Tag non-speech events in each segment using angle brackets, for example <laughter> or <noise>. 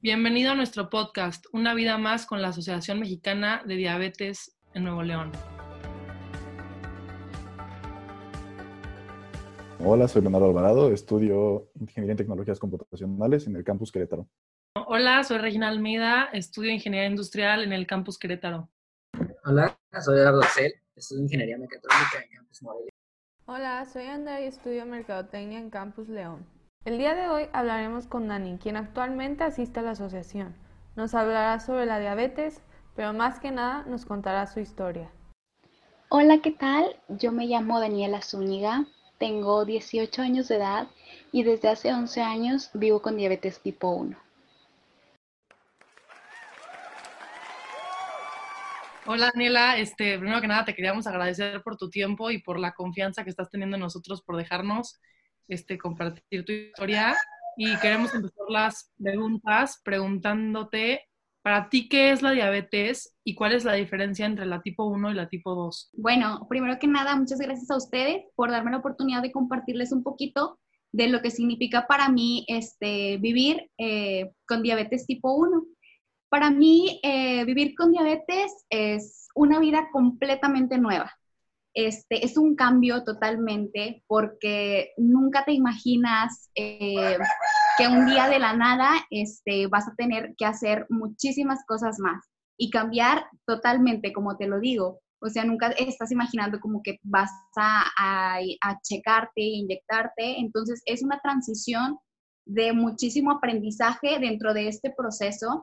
Bienvenido a nuestro podcast, Una vida más con la Asociación Mexicana de Diabetes en Nuevo León. Hola, soy Leonardo Alvarado, estudio Ingeniería en Tecnologías Computacionales en el Campus Querétaro. Hola, soy Regina Almeida, estudio Ingeniería Industrial en el Campus Querétaro. Hola, soy Eduardo Cel, estudio Ingeniería Mecatrónica en Campus Morelia. Hola, soy Andrea y estudio Mercadotecnia en Campus León. El día de hoy hablaremos con Nani, quien actualmente asiste a la asociación. Nos hablará sobre la diabetes, pero más que nada nos contará su historia. Hola, ¿qué tal? Yo me llamo Daniela Zúñiga, tengo 18 años de edad y desde hace 11 años vivo con diabetes tipo 1. Hola Daniela, este, primero que nada te queríamos agradecer por tu tiempo y por la confianza que estás teniendo en nosotros por dejarnos este, compartir tu historia y queremos empezar las preguntas preguntándote, para ti, ¿qué es la diabetes y cuál es la diferencia entre la tipo 1 y la tipo 2? Bueno, primero que nada, muchas gracias a ustedes por darme la oportunidad de compartirles un poquito de lo que significa para mí este, vivir eh, con diabetes tipo 1. Para mí, eh, vivir con diabetes es una vida completamente nueva. Este, es un cambio totalmente porque nunca te imaginas eh, que un día de la nada este, vas a tener que hacer muchísimas cosas más y cambiar totalmente, como te lo digo. O sea, nunca estás imaginando como que vas a, a, a checarte, inyectarte. Entonces, es una transición de muchísimo aprendizaje dentro de este proceso.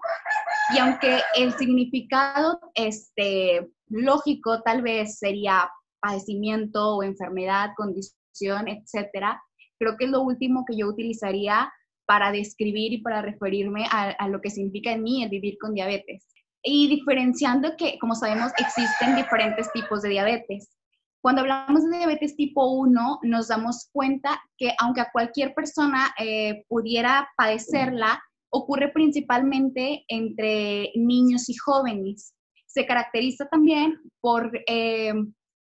Y aunque el significado este, lógico tal vez sería padecimiento o enfermedad, condición, etcétera, creo que es lo último que yo utilizaría para describir y para referirme a, lo que significa en mí el vivir con diabetes. Y diferenciando que, como sabemos, existen diferentes tipos de diabetes. Cuando hablamos de diabetes tipo 1, nos damos cuenta que aunque a cualquier persona eh, pudiera padecerla, ocurre principalmente entre niños y jóvenes. Se caracteriza también por eh,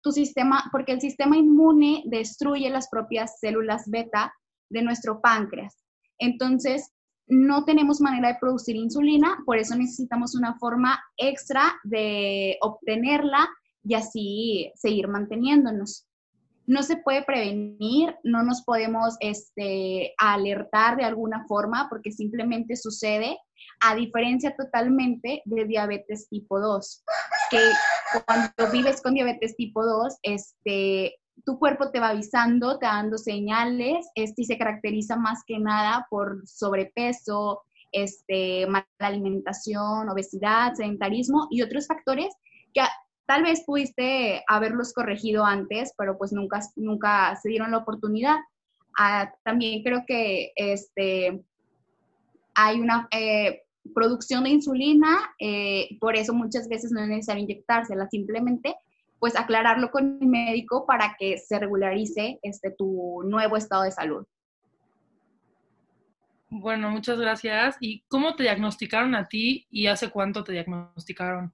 tu sistema, porque el sistema inmune destruye las propias células beta de nuestro páncreas. Entonces, no tenemos manera de producir insulina, por eso necesitamos una forma extra de obtenerla y así seguir manteniéndonos. No se puede prevenir, no nos podemos este, alertar de alguna forma porque simplemente sucede, a diferencia totalmente de diabetes tipo 2, que cuando vives con diabetes tipo 2, este, tu cuerpo te va avisando, te va dando señales, este, y se caracteriza más que nada por sobrepeso, este, mala alimentación, obesidad, sedentarismo y otros factores que tal vez pudiste haberlos corregido antes, pero pues nunca, nunca se dieron la oportunidad. Ah, también creo que este, hay una, eh, producción de insulina, eh, por eso muchas veces no es necesario inyectársela, simplemente pues aclararlo con el médico para que se regularice este, tu nuevo estado de salud. Bueno, muchas gracias. ¿Y cómo te diagnosticaron a ti y hace cuánto te diagnosticaron?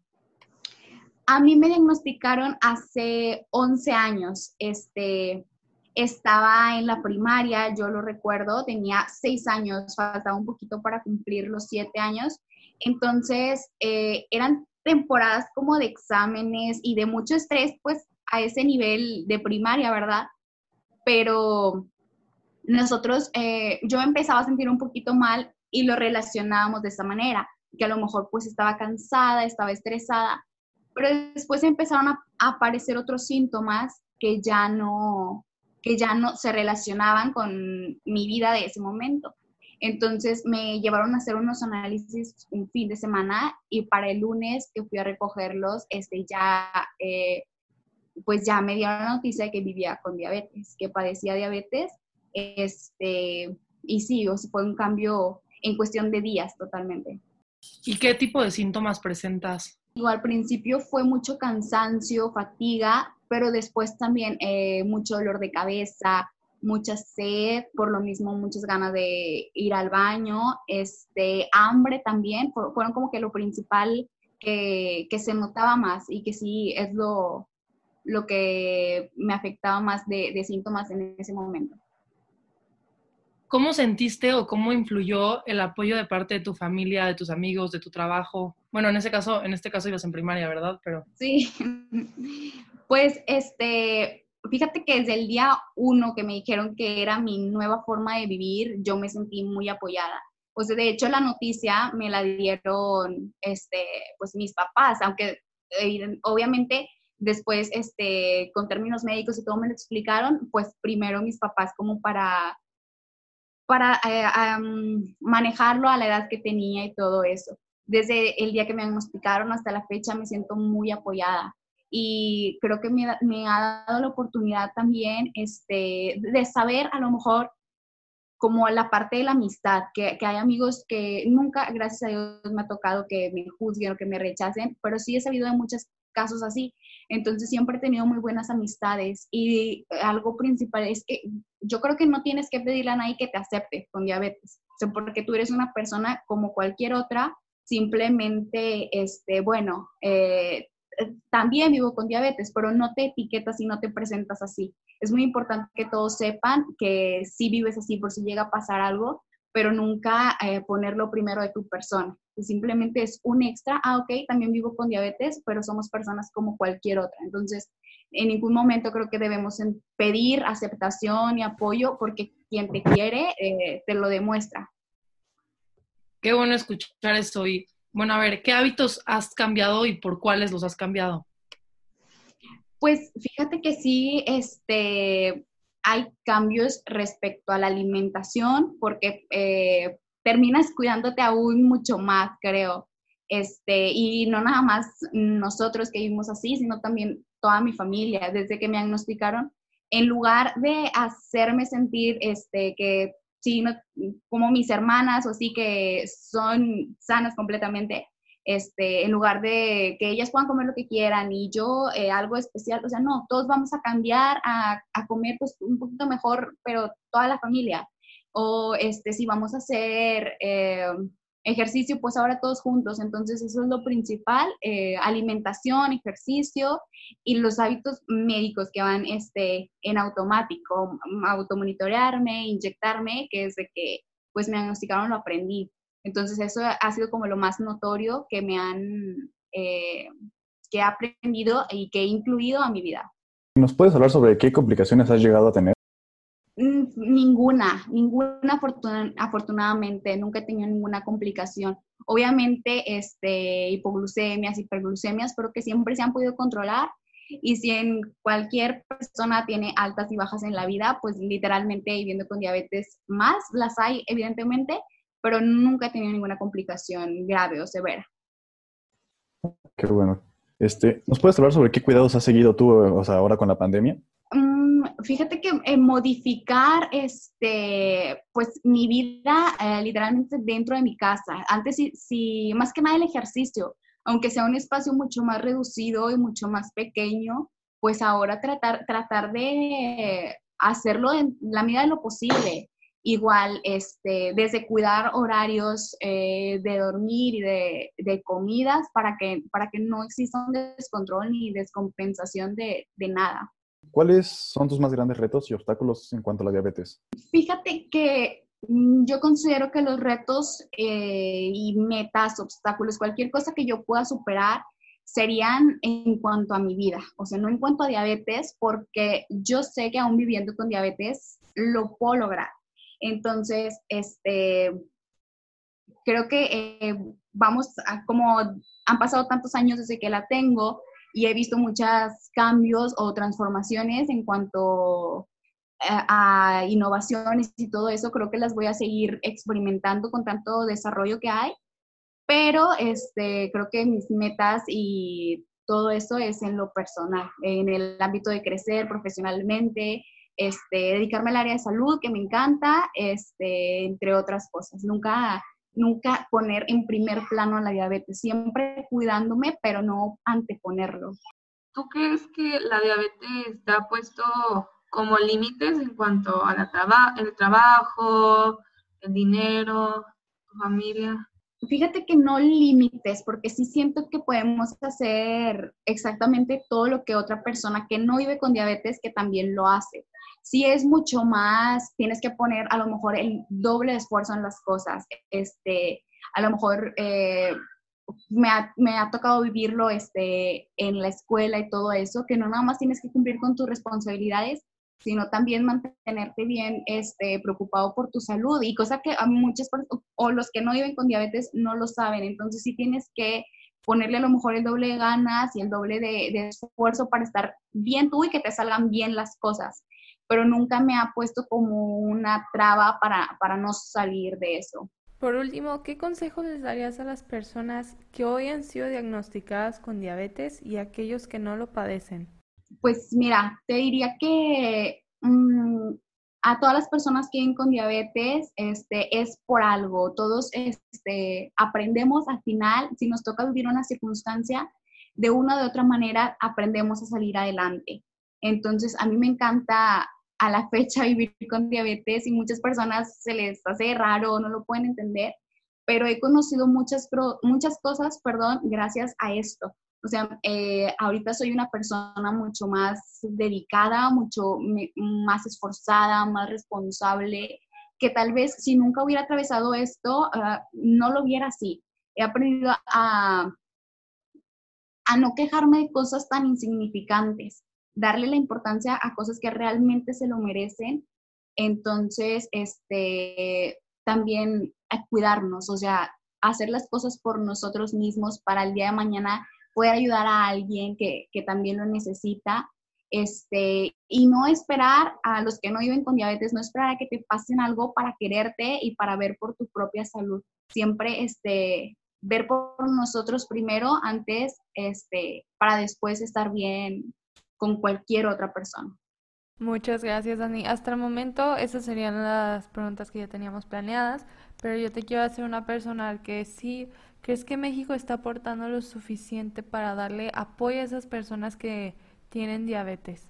A mí me diagnosticaron hace 11 años. Este, estaba en la primaria, yo lo recuerdo, tenía seis años, faltaba un poquito para cumplir los siete años. Entonces, eh, eran temporadas como de exámenes y de mucho estrés, pues a ese nivel de primaria, ¿verdad? Pero nosotros, eh, yo empezaba a sentir un poquito mal y lo relacionábamos de esa manera, que a lo mejor pues estaba cansada, estaba estresada, pero después empezaron a aparecer otros síntomas que ya no, que ya no se relacionaban con mi vida de ese momento. Entonces me llevaron a hacer unos análisis un fin de semana y para el lunes que fui a recogerlos, este, ya, eh, pues ya me dieron la noticia de que vivía con diabetes, que padecía diabetes. Este, y sí, o fue un cambio en cuestión de días totalmente. ¿Y qué tipo de síntomas presentas? al principio fue mucho cansancio, fatiga, pero después también eh, mucho dolor de cabeza, mucha sed, por lo mismo muchas ganas de ir al baño, este, hambre también, fueron como que lo principal que, se notaba más y que sí es lo, lo que me afectaba más de, de síntomas en ese momento. ¿cómo sentiste o cómo influyó el apoyo de parte de tu familia, de tus amigos, de tu trabajo? Bueno, en ese caso, en este caso ibas en primaria, ¿verdad? Pero Sí, pues este, fíjate que desde el día uno que me dijeron que era mi nueva forma de vivir, yo me sentí muy apoyada. O sea, de hecho la noticia me la dieron, este, pues mis papás, aunque eh, obviamente después, este, con términos médicos y todo me lo explicaron, pues primero mis papás como para, para am, manejarlo a la edad que tenía y todo eso. Desde el día que me diagnosticaron hasta la fecha me siento muy apoyada y creo que me, me ha dado la oportunidad también este, de saber a lo mejor como la parte de la amistad, que, que hay amigos que nunca, gracias a Dios, me ha tocado que me juzguen o que me rechacen, pero sí he sabido de muchos casos así. Entonces siempre he tenido muy buenas amistades y algo principal es que yo creo que no tienes que pedirle a nadie que te acepte con diabetes, o sea, porque tú eres una persona como cualquier otra, simplemente, este, bueno, eh, también vivo con diabetes, pero no te etiquetas y no te presentas así. Es muy importante que todos sepan que sí vives así por si llega a pasar algo, pero nunca eh, ponerlo primero de tu persona. Que simplemente es un extra, ah, ok, también vivo con diabetes, pero somos personas como cualquier otra. Entonces, en ningún momento creo que debemos pedir aceptación y apoyo porque quien te quiere eh, te lo demuestra. qué bueno escuchar esto. Y bueno, a ver, ¿qué hábitos has cambiado y por cuáles los has cambiado? Pues fíjate que sí, este, hay cambios respecto a la alimentación porque eh, terminas cuidándote aún mucho más, creo. Este, y no nada más nosotros que vivimos así, sino también toda mi familia. Desde que me diagnosticaron, en lugar de hacerme sentir este, que sí, no, como mis hermanas o así que son sanas completamente, este, en lugar de que ellas puedan comer lo que quieran y yo eh, algo especial, o sea, no, todos vamos a cambiar a, a, comer pues un poquito mejor, pero toda la familia. O este, si vamos a hacer eh, ejercicio, pues ahora todos juntos. Entonces, eso es lo principal, eh, alimentación, ejercicio y los hábitos médicos que van este, en automático, automonitorearme, inyectarme, que desde que pues me diagnosticaron lo aprendí. Entonces eso ha sido como lo más notorio que me han, eh, que he aprendido y que he incluido a mi vida. ¿Nos puedes hablar sobre qué complicaciones has llegado a tener? Ninguna, ninguna afortun afortunadamente, nunca he tenido ninguna complicación. Obviamente, este, hipoglucemias, hiperglucemias, pero que siempre se han podido controlar. Y si en cualquier persona tiene altas y bajas en la vida, pues literalmente viviendo con diabetes más, las hay evidentemente, pero nunca he tenido ninguna complicación grave o severa. Qué bueno. Este, ¿Nos puedes hablar sobre qué cuidados has seguido tú ahora con la pandemia? Fíjate que eh, modificar este, pues mi vida eh, literalmente dentro de mi casa. Antes sí, más que nada el ejercicio, aunque sea un espacio mucho más reducido y mucho más pequeño, pues ahora tratar, tratar de hacerlo en la medida de lo posible. Igual, este, desde cuidar horarios eh, de dormir y de, de, comidas para que, para que no exista un descontrol ni descompensación de, de nada. ¿Cuáles son tus más grandes retos y obstáculos en cuanto a la diabetes? Fíjate que mm, yo considero que los retos eh, y metas, obstáculos, cualquier cosa que yo pueda superar, serían en cuanto a mi vida, o sea, no en cuanto a diabetes, porque yo sé que aún viviendo con diabetes lo puedo lograr. Entonces, este, creo que eh, vamos a, como han pasado tantos años desde que la tengo y he visto muchos cambios o transformaciones en cuanto a, a innovaciones y todo eso, creo que las voy a seguir experimentando con tanto desarrollo que hay, pero este, creo que mis metas y todo eso es en lo personal, en el ámbito de crecer profesionalmente, este, dedicarme al área de salud, que me encanta, este, entre otras cosas. Nunca, nunca poner en primer plano la diabetes, siempre cuidándome, pero no anteponerlo. ¿Tú crees que la diabetes te ha puesto como límites en cuanto a la traba el trabajo, el dinero, tu familia? Fíjate que no límites, porque sí siento que podemos hacer exactamente todo lo que otra persona que no vive con diabetes, que también lo hace. Sí es mucho más, tienes que poner a lo mejor el doble esfuerzo en las cosas. Este, a lo mejor eh, me, ha, me, ha, tocado vivirlo este, en la escuela y todo eso, que no nada más tienes que cumplir con tus responsabilidades, sino también mantenerte bien este, preocupado por tu salud y cosa que a muchas personas, o los que no viven con diabetes no lo saben, entonces sí tienes que ponerle a lo mejor el doble de ganas y el doble de esfuerzo para estar bien tú y que te salgan bien las cosas, pero nunca me ha puesto como una traba para, para no salir de eso. Por último, ¿qué consejo les darías a las personas que hoy han sido diagnosticadas con diabetes y aquellos que no lo padecen? Pues mira, te diría que mmm, a todas las personas que viven con diabetes este, es por algo. Todos este, aprendemos al final, si nos toca vivir una circunstancia, de una o de otra manera aprendemos a salir adelante. Entonces, a mí me encanta a la fecha <laughs> vivir con diabetes y muchas personas se les hace raro, no lo pueden entender, pero he conocido muchas, muchas cosas, perdón, gracias a esto. O sea, eh, ahorita soy una persona mucho más dedicada, mucho más esforzada, más responsable, que tal vez si nunca hubiera atravesado esto, uh, no lo hubiera así. He aprendido a, a no quejarme de cosas tan insignificantes, darle la importancia a cosas que realmente se lo merecen. Entonces, este, también a cuidarnos, o sea, hacer las cosas por nosotros mismos para el día de mañana poder ayudar a alguien que, que también lo necesita. Este, y no esperar a los que no viven con diabetes, no esperar a que te pasen algo para quererte y para ver por tu propia salud. Siempre este, ver por nosotros primero antes, este, para después estar bien con cualquier otra persona. Muchas gracias, Dani. Hasta el momento esas serían las preguntas que ya teníamos planeadas, pero yo te quiero hacer una personal que sí, ¿crees que México está aportando lo suficiente para darle apoyo a esas personas que tienen diabetes?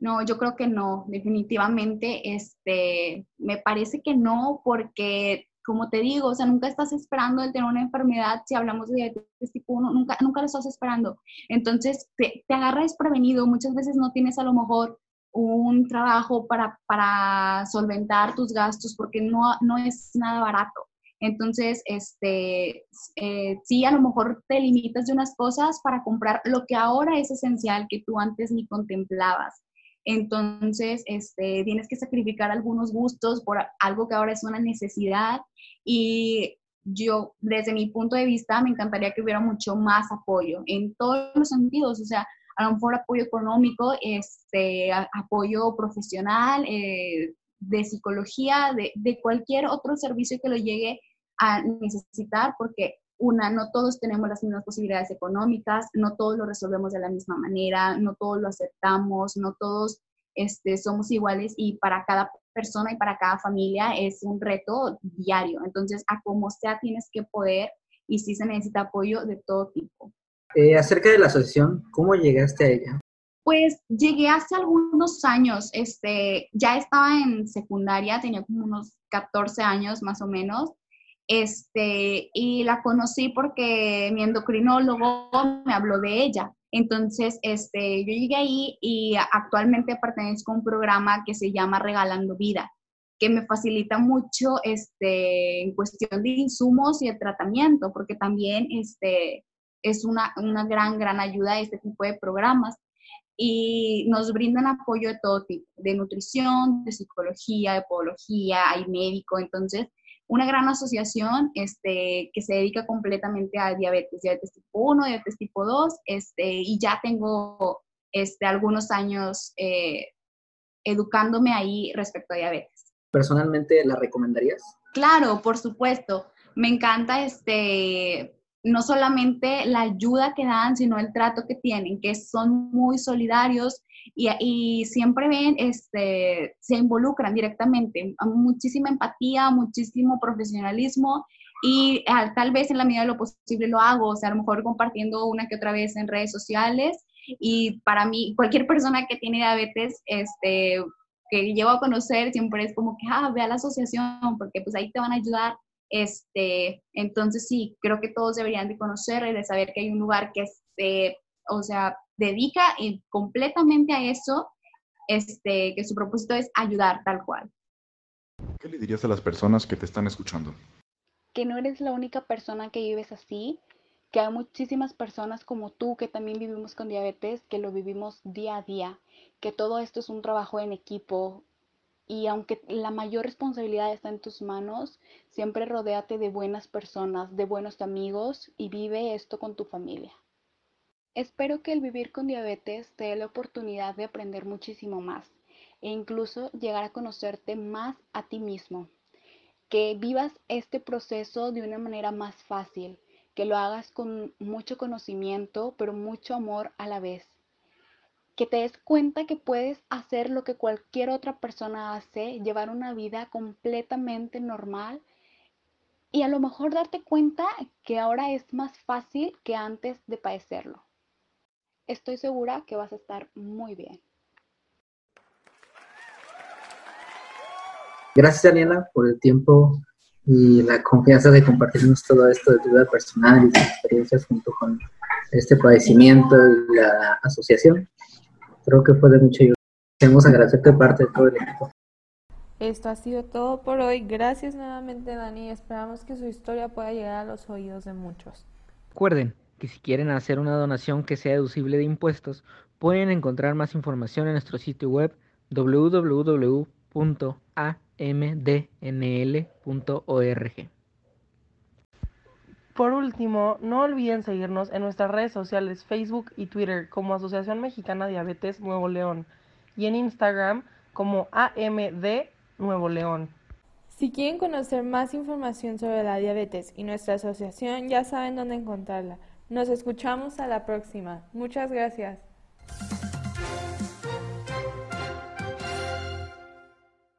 No, yo creo que no, definitivamente, este, me parece que no, porque como te digo, o sea, nunca estás esperando el tener una enfermedad, si hablamos de diabetes tipo 1, nunca, nunca lo estás esperando. Entonces, te, te agarra desprevenido, muchas veces no tienes a lo mejor un trabajo para, para solventar tus gastos porque no, no es nada barato. Entonces, este, eh, sí, a lo mejor te limitas de unas cosas para comprar lo que ahora es esencial que tú antes ni contemplabas. Entonces, este, tienes que sacrificar algunos gustos por algo que ahora es una necesidad. Y yo, desde mi punto de vista, me encantaría que hubiera mucho más apoyo en todos los sentidos, o sea, a lo mejor apoyo económico, este, apoyo profesional, eh, de psicología, de, de, cualquier otro servicio que lo llegue a necesitar, porque una, no todos tenemos las mismas posibilidades económicas, no todos lo resolvemos de la misma manera, no todos lo aceptamos, no todos este, somos iguales y para cada persona y para cada familia es un reto diario. Entonces, a como sea, tienes que poder y sí se necesita apoyo de todo tipo. Eh, acerca de la asociación, ¿cómo llegaste a ella? Pues llegué hace algunos años, este, ya estaba en secundaria, tenía como unos 14 años más o menos, este, y la conocí porque mi endocrinólogo me habló de ella. Entonces, este, yo llegué ahí y actualmente pertenezco a un programa que se llama Regalando Vida, que me facilita mucho este, en cuestión de insumos y de tratamiento, porque también este, es una, una gran, gran ayuda este tipo de programas y nos brindan apoyo de todo tipo, de nutrición, de psicología, de podología, hay médico, entonces una gran asociación este, que se dedica completamente a diabetes, diabetes tipo 1, diabetes tipo 2, este, y ya tengo este, algunos años eh, educándome ahí respecto a diabetes. ¿Personalmente la recomendarías? Claro, por supuesto. Me encanta este, no solamente la ayuda que dan, sino el trato que tienen, que son muy solidarios y, siempre ven, este, se involucran directamente, muchísima empatía, muchísimo profesionalismo y ah, tal vez en la medida de lo posible lo hago, o sea, a lo mejor compartiendo una que otra vez en redes sociales y para mí, cualquier persona que tiene diabetes, este, que llevo a conocer, siempre es como que, ah, la asociación, porque pues ahí te van a ayudar este, entonces sí, creo que todos deberían de conocer y de saber que hay un lugar que se, o sea, dedica completamente a eso este, que su propósito es ayudar tal cual. ¿Qué le dirías a las personas que te están escuchando? Que no eres la única persona que vives así, que hay muchísimas personas como tú que también vivimos con diabetes, que lo vivimos día a día, que todo esto es un trabajo en equipo y aunque la mayor responsabilidad está en tus manos, siempre rodéate de buenas personas, de buenos amigos y vive esto con tu familia. Espero que el vivir con diabetes te dé la oportunidad de aprender muchísimo más e incluso llegar a conocerte más a ti mismo. Que vivas este proceso de una manera más fácil, que lo hagas con mucho conocimiento, pero mucho amor a la vez. Que te des cuenta que puedes hacer lo que cualquier otra persona hace, llevar una vida completamente normal y a lo mejor darte cuenta que ahora es más fácil que antes de padecerlo. Estoy segura que vas a estar muy bien. Gracias, Daniela, por el tiempo y la confianza de compartirnos todo esto de tu vida personal y tus experiencias junto con este padecimiento y la asociación. Creo que fue de mucha ayuda. Queremos agradecerte parte de todo el equipo. Esto ha sido todo por hoy. Gracias nuevamente, Dani. Esperamos que su historia pueda llegar a los oídos de muchos. Recuerden que si quieren hacer una donación que sea deducible de impuestos, pueden encontrar más información en nuestro sitio web www.a mdnl.org. Por último, no olviden seguirnos en nuestras redes sociales Facebook y Twitter como Asociación Mexicana Diabetes Nuevo León y en Instagram como AMD Nuevo León. Si quieren conocer más información sobre la diabetes y nuestra asociación, ya saben dónde encontrarla. Nos escuchamos a la próxima. Muchas gracias.